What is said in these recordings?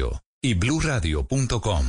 Radio y bluradio.com.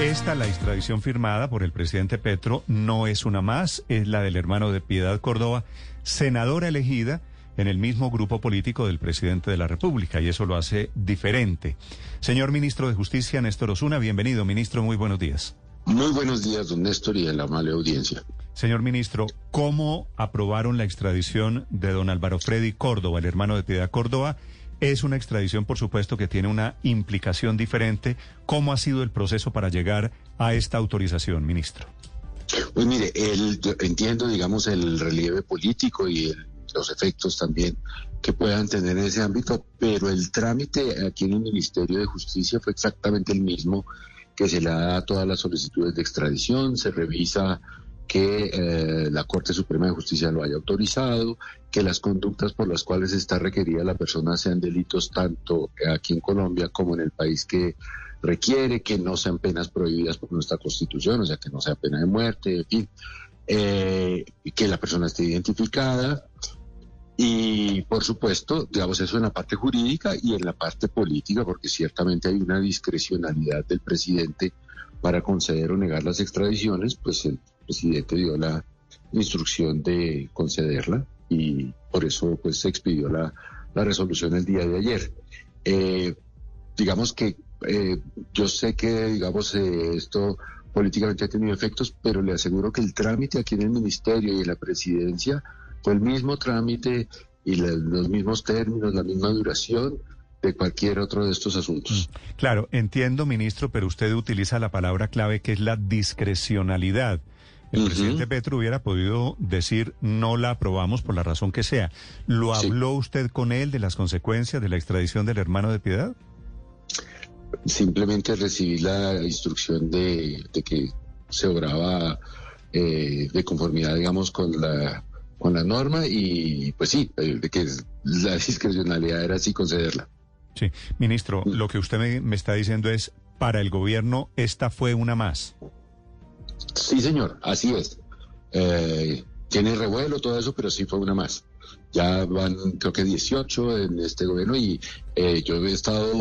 Esta, la extradición firmada por el presidente Petro, no es una más, es la del hermano de Piedad Córdoba, senadora elegida en el mismo grupo político del presidente de la República, y eso lo hace diferente. Señor ministro de Justicia, Néstor Osuna, bienvenido, ministro, muy buenos días. Muy buenos días, don Néstor, y a la amable audiencia. Señor ministro, ¿cómo aprobaron la extradición de don Álvaro Freddy Córdoba, el hermano de Piedad Córdoba? Es una extradición, por supuesto, que tiene una implicación diferente. ¿Cómo ha sido el proceso para llegar a esta autorización, ministro? Pues mire, el, entiendo, digamos, el relieve político y los efectos también que puedan tener en ese ámbito, pero el trámite aquí en el Ministerio de Justicia fue exactamente el mismo que se le da a todas las solicitudes de extradición, se revisa que eh, la Corte Suprema de Justicia lo haya autorizado, que las conductas por las cuales está requerida la persona sean delitos tanto aquí en Colombia como en el país que requiere, que no sean penas prohibidas por nuestra Constitución, o sea, que no sea pena de muerte, en fin, eh, que la persona esté identificada. Y por supuesto, digamos eso en la parte jurídica y en la parte política, porque ciertamente hay una discrecionalidad del presidente para conceder o negar las extradiciones, pues el presidente dio la instrucción de concederla y por eso pues se expidió la, resolución el día de ayer. Eh, digamos que eh, yo sé que digamos eh, esto políticamente ha tenido efectos, pero le aseguro que el trámite aquí en el ministerio y en la presidencia fue el mismo trámite y los mismos términos, la misma duración de cualquier otro de estos asuntos. Mm, claro, entiendo, ministro, pero usted utiliza la palabra clave que es la discrecionalidad. El presidente Petro hubiera podido decir no la aprobamos por la razón que sea. ¿Lo habló usted con él de las consecuencias de la extradición del hermano de Piedad? Simplemente recibí la instrucción de, que se obraba eh, de conformidad, digamos, con la con la norma y pues sí, eh, de que la discrecionalidad era así concederla. Sí, ministro, lo que usted me está diciendo es, para el gobierno, esta fue una más. Sí, señor, así es. Eh, tiene revuelo todo eso, pero sí fue una más. Ya van, creo que 18 en este gobierno y eh, yo he estado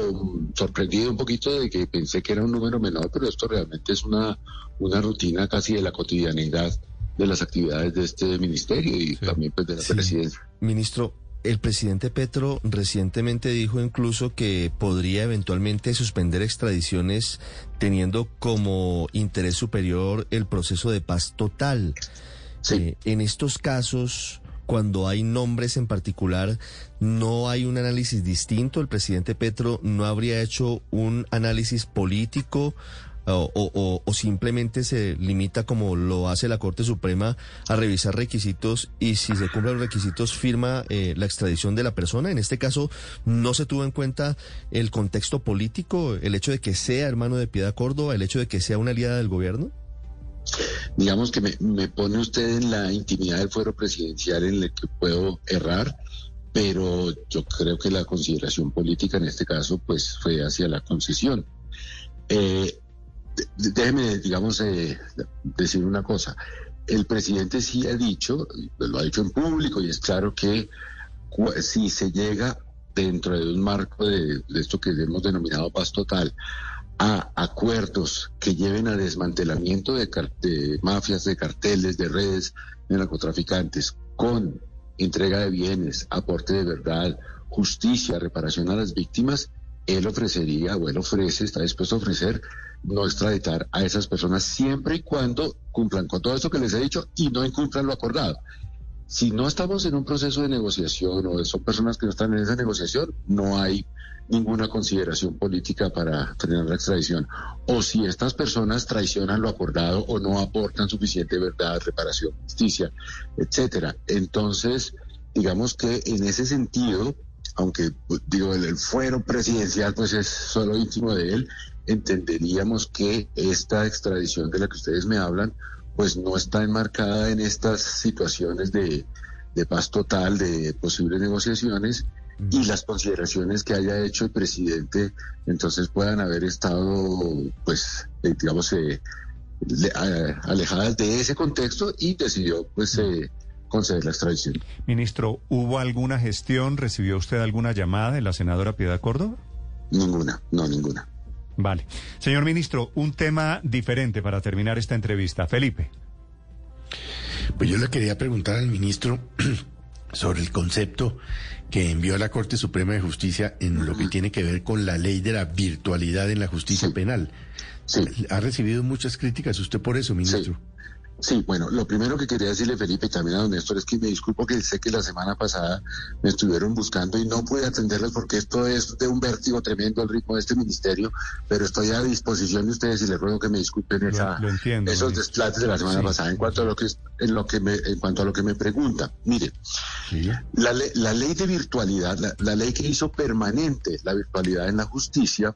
sorprendido un poquito de que pensé que era un número menor, pero esto realmente es una, una rutina casi de la cotidianidad de las actividades de este ministerio y también pues, de la presidencia. Ministro, el presidente Petro recientemente dijo incluso que podría eventualmente suspender extradiciones teniendo como interés superior el proceso de paz total. Eh, en estos casos, cuando hay nombres en particular, no hay un análisis distinto. El presidente Petro no habría hecho un análisis político o, simplemente se limita, como lo hace la Corte Suprema, a revisar requisitos y si se cumplen los requisitos firma eh, la extradición de la persona. En este caso, no se tuvo en cuenta el contexto político, el hecho de que sea hermano de Piedad Córdoba, el hecho de que sea una aliada del gobierno. Digamos que me, pone usted en la intimidad del fuero presidencial en el que puedo errar pero yo creo que la consideración política en este caso pues fue hacia la concesión. Eh, déjeme, digamos, eh, decir una cosa. El presidente sí ha dicho, lo ha dicho en público, y es claro que si se llega dentro de un marco de, esto que hemos denominado paz total, a acuerdos que lleven a desmantelamiento de, de, mafias, de carteles, de redes de narcotraficantes, con entrega de bienes, aporte de verdad, justicia, reparación a las víctimas, él ofrecería o él ofrece, está dispuesto a ofrecer no extraditar a esas personas siempre y cuando cumplan con todo esto que les he dicho y no incumplan lo acordado. Si no estamos en un proceso de negociación o son personas que no están en esa negociación, no hay ninguna consideración política para tener la extradición. O si estas personas traicionan lo acordado o no aportan suficiente verdad, reparación, justicia, etcétera. Entonces, digamos que en ese sentido, aunque digo el, fuero presidencial pues es solo íntimo de él, entenderíamos que esta extradición de la que ustedes me hablan pues no está enmarcada en estas situaciones de, paz total, de posibles negociaciones y las consideraciones que haya hecho el presidente entonces puedan haber estado pues digamos eh, alejadas de ese contexto y decidió pues eh, conceder la extradición. Ministro, ¿hubo alguna gestión? ¿Recibió usted alguna llamada de la senadora Piedad Córdoba? Ninguna, no, ninguna. Vale. Señor ministro, un tema diferente para terminar esta entrevista. Felipe. Pues yo le quería preguntar al ministro sobre el concepto que envió a la Corte Suprema de Justicia en lo que tiene que ver con la ley de la virtualidad en la justicia penal. Ha recibido muchas críticas usted por eso, ministro. Sí, bueno, lo primero que quería decirle, Felipe, y también a don Néstor, es que me disculpo que sé que la semana pasada me estuvieron buscando y no pude atenderles porque esto es de un vértigo tremendo al ritmo de este ministerio, pero estoy a disposición de ustedes y les ruego que me disculpen esa, esos desplates de la semana pasada. En cuanto a lo que en lo que me, en cuanto a lo que me pregunta, mire, la, la, ley de virtualidad, la, ley que hizo permanente la virtualidad en la justicia,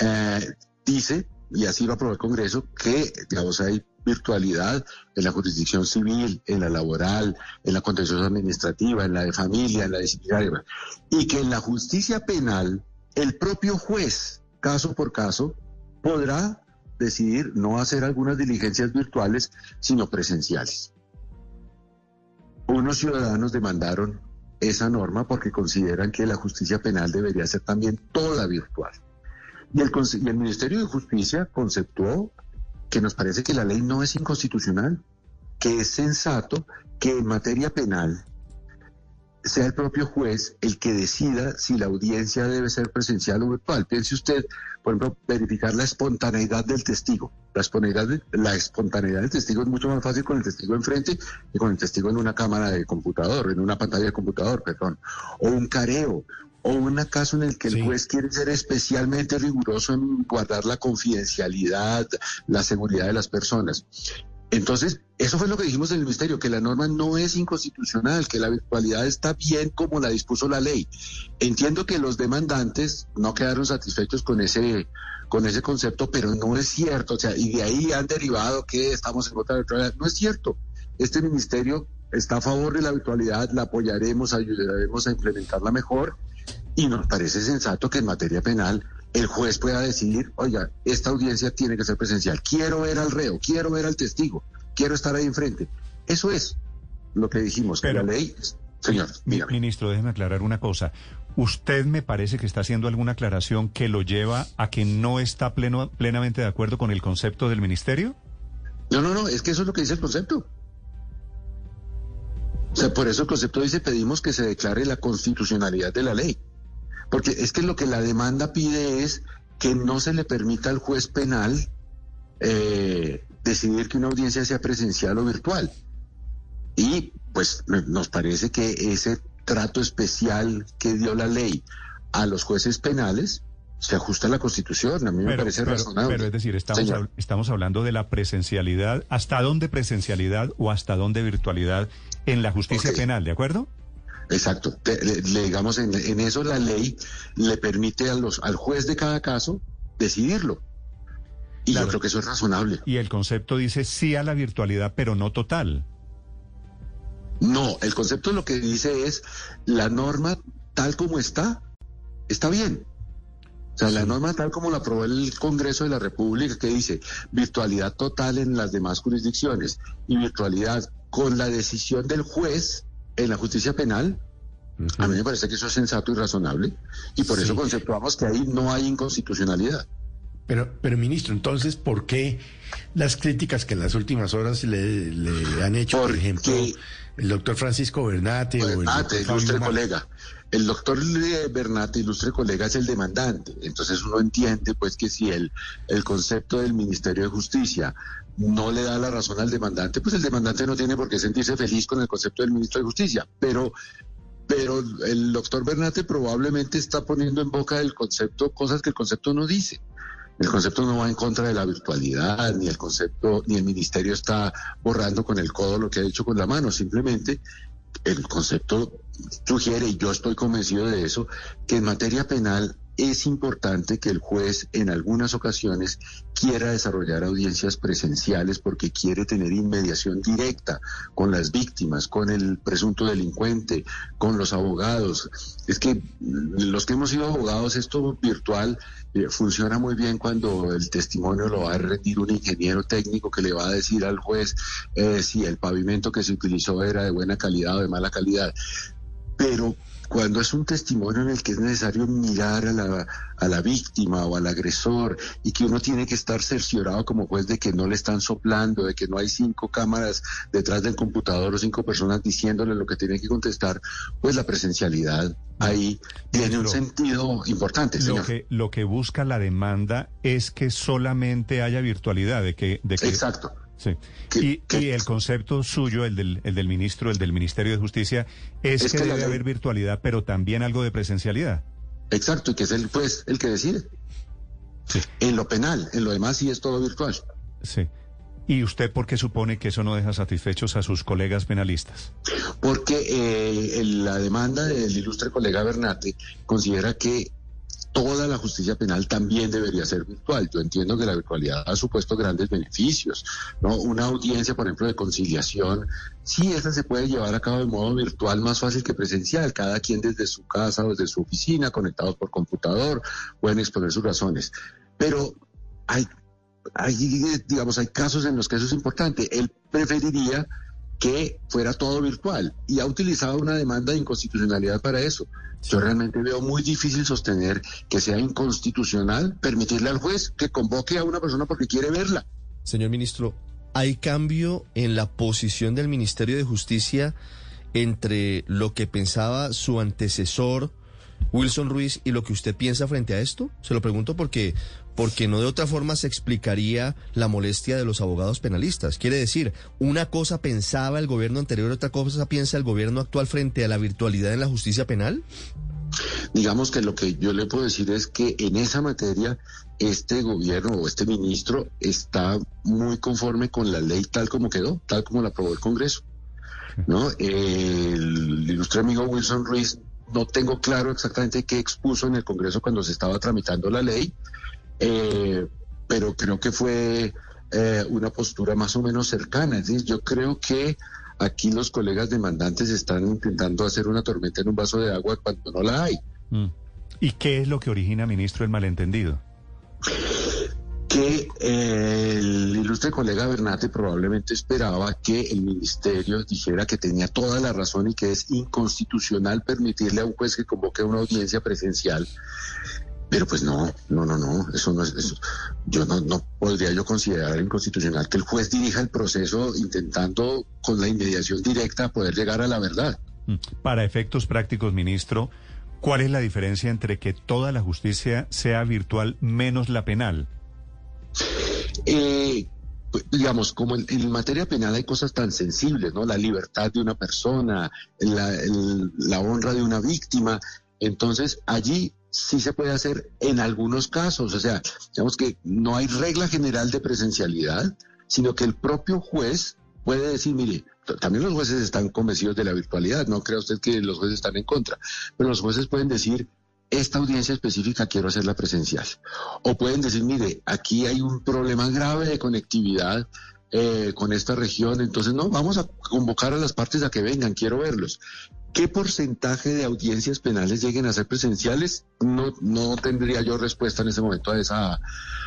eh, dice y así lo aprobó el Congreso, que, digamos, hay virtualidad en la jurisdicción civil, en la laboral, en la contenciosa administrativa, en la de familia, en la disciplinaria, y que en la justicia penal el propio juez, caso por caso, podrá decidir no hacer algunas diligencias virtuales, sino presenciales. Unos ciudadanos demandaron esa norma porque consideran que la justicia penal debería ser también toda virtual. Y el, y el Ministerio de Justicia conceptuó que nos parece que la ley no es inconstitucional, que es sensato que en materia penal sea el propio juez el que decida si la audiencia debe ser presencial o virtual. Piense usted, por ejemplo, verificar la espontaneidad del testigo. La espontaneidad, la espontaneidad del testigo es mucho más fácil con el testigo enfrente que con el testigo en una cámara de computador, en una pantalla de computador, perdón. O un careo, o un caso en el que el juez quiere ser especialmente riguroso en guardar la confidencialidad, la seguridad de las personas. Entonces, eso fue lo que dijimos en el ministerio, que la norma no es inconstitucional, que la virtualidad está bien como la dispuso la ley. Entiendo que los demandantes no quedaron satisfechos con ese, con ese concepto, pero no es cierto. O sea, y de ahí han derivado que estamos en la virtualidad. No es cierto. Este ministerio está a favor de la virtualidad, la apoyaremos, ayudaremos a implementarla mejor y nos parece sensato que en materia penal el juez pueda decidir, oiga, esta audiencia tiene que ser presencial, quiero ver al reo, quiero ver al testigo, quiero estar ahí enfrente. Eso es lo que dijimos, que la ley... Señor, Ministro, déjeme aclarar una cosa. ¿Usted me parece que está haciendo alguna aclaración que lo lleva a que no está pleno, plenamente de acuerdo con el concepto del ministerio? No, no, no, es que eso es lo que dice el concepto. O sea, por eso el concepto dice pedimos que se declare la constitucionalidad de la ley. Porque es que lo que la demanda pide es que no se le permita al juez penal eh, decidir que una audiencia sea presencial o virtual. Y pues nos parece que ese trato especial que dio la ley a los jueces penales se ajusta a la Constitución. A mí me parece razonable. Pero es decir, estamos, estamos hablando de la presencialidad. ¿Hasta dónde presencialidad o hasta dónde virtualidad en la justicia penal? ¿De acuerdo? Exacto. Le, digamos, en, eso la ley le permite a los, al juez de cada caso decidirlo. Y yo creo que eso es razonable. Y el concepto dice sí a la virtualidad, pero no total. No, el concepto lo que dice es la norma tal como está, está bien. O sea, la norma tal como la aprobó el Congreso de la República, que dice virtualidad total en las demás jurisdicciones y virtualidad con la decisión del juez, en la justicia penal, a mí me parece que eso es sensato y razonable, y por eso conceptuamos que ahí no hay inconstitucionalidad. Pero, pero ministro, entonces, ¿por qué las críticas que en las últimas horas le, han hecho, por ejemplo, el doctor Francisco Bernate, o el ilustre colega? El doctor Bernate, ilustre colega, es el demandante. Entonces uno entiende, pues, que si el, el concepto del Ministerio de Justicia no le da la razón al demandante, pues el demandante no tiene por qué sentirse feliz con el concepto del ministro de Justicia. Pero, pero el doctor Bernate probablemente está poniendo en boca del concepto cosas que el concepto no dice. El concepto no va en contra de la virtualidad, ni el concepto, ni el ministerio está borrando con el codo lo que ha dicho con la mano. Simplemente el concepto sugiere, y yo estoy convencido de eso, que en materia penal es importante que el juez en algunas ocasiones quiera desarrollar audiencias presenciales porque quiere tener inmediación directa con las víctimas, con el presunto delincuente, con los abogados. Es que los que hemos sido abogados, esto virtual eh, funciona muy bien cuando el testimonio lo va a rendir un ingeniero técnico que le va a decir al juez eh, si el pavimento que se utilizó era de buena calidad o de mala calidad. Pero cuando es un testimonio en el que es necesario mirar a la, a la víctima o al agresor y que uno tiene que estar cerciorado como juez de que no le están soplando, de que no hay cinco cámaras detrás del computador o cinco personas diciéndole lo que tiene que contestar, pues la presencialidad ahí tiene un sentido importante. Lo que, lo que busca la demanda es que solamente haya virtualidad, de que... De que... Exacto. Sí. y, el concepto suyo, el del, el del ministro, el del Ministerio de Justicia, es, que, debe haber virtualidad, pero también algo de presencialidad. Exacto, y que es el juez el que decide. Sí. En lo penal, en lo demás sí es todo virtual. Sí. ¿Y usted por qué supone que eso no deja satisfechos a sus colegas penalistas? Porque eh, la demanda del ilustre colega Bernate considera que toda la justicia penal también debería ser virtual. Yo entiendo que la virtualidad ha supuesto grandes beneficios, ¿no? Una audiencia, por ejemplo, de conciliación, sí, esa se puede llevar a cabo de modo virtual más fácil que presencial, cada quien desde su casa o desde su oficina, conectados por computador, pueden exponer sus razones. Pero hay, hay, digamos, hay casos en los que eso es importante. Él preferiría que fuera todo virtual y ha utilizado una demanda de inconstitucionalidad para eso. Yo realmente veo muy difícil sostener que sea inconstitucional permitirle al juez que convoque a una persona porque quiere verla. Señor ministro, ¿hay cambio en la posición del Ministerio de Justicia entre lo que pensaba su antecesor Wilson Ruiz y lo que usted piensa frente a esto? Se lo pregunto porque porque no de otra forma se explicaría la molestia de los abogados penalistas. Quiere decir, una cosa pensaba el gobierno anterior, otra cosa piensa el gobierno actual frente a la virtualidad en la justicia penal. Digamos que lo que yo le puedo decir es que en esa materia este gobierno o este ministro está muy conforme con la ley tal como quedó, tal como la aprobó el Congreso. ¿no? El ilustre amigo Wilson Ruiz, no tengo claro exactamente qué expuso en el Congreso cuando se estaba tramitando la ley, eh, pero creo que fue eh, una postura más o menos cercana. Es decir, yo creo que aquí los colegas demandantes están intentando hacer una tormenta en un vaso de agua cuando no la hay. Mm. ¿Y qué es lo que origina, ministro, el malentendido? que eh, el ilustre colega Bernate probablemente esperaba que el ministerio dijera que tenía toda la razón y que es inconstitucional permitirle a un juez que convoque una audiencia presencial pero pues no, no, no, no, eso no es, eso. yo no, no podría yo considerar inconstitucional que el juez dirija el proceso intentando con la inmediación directa poder llegar a la verdad. Mm. Para efectos prácticos, ministro, ¿cuál es la diferencia entre que toda la justicia sea virtual menos la penal? Eh, pues, digamos, como en, materia penal hay cosas tan sensibles, ¿no? La libertad de una persona, la, la honra de una víctima. Entonces, allí sí se puede hacer en algunos casos. O sea, digamos que no hay regla general de presencialidad, sino que el propio juez puede decir, mire, también los jueces están convencidos de la virtualidad, no crea usted que los jueces están en contra, pero los jueces pueden decir, esta audiencia específica quiero hacerla presencial. O pueden decir, mire, aquí hay un problema grave de conectividad eh, con esta región, entonces no, vamos a convocar a las partes a que vengan, quiero verlos. ¿Qué porcentaje de audiencias penales lleguen a ser presenciales? No, no tendría yo respuesta en ese momento a esa,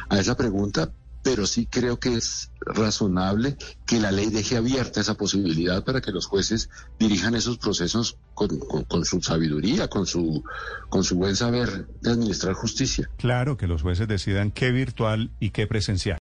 a esa pregunta, pero sí creo que es razonable que la ley deje abierta esa posibilidad para que los jueces dirijan esos procesos con, con, su sabiduría, con su, con su buen saber de administrar justicia. Claro, que los jueces decidan qué virtual y qué presencial.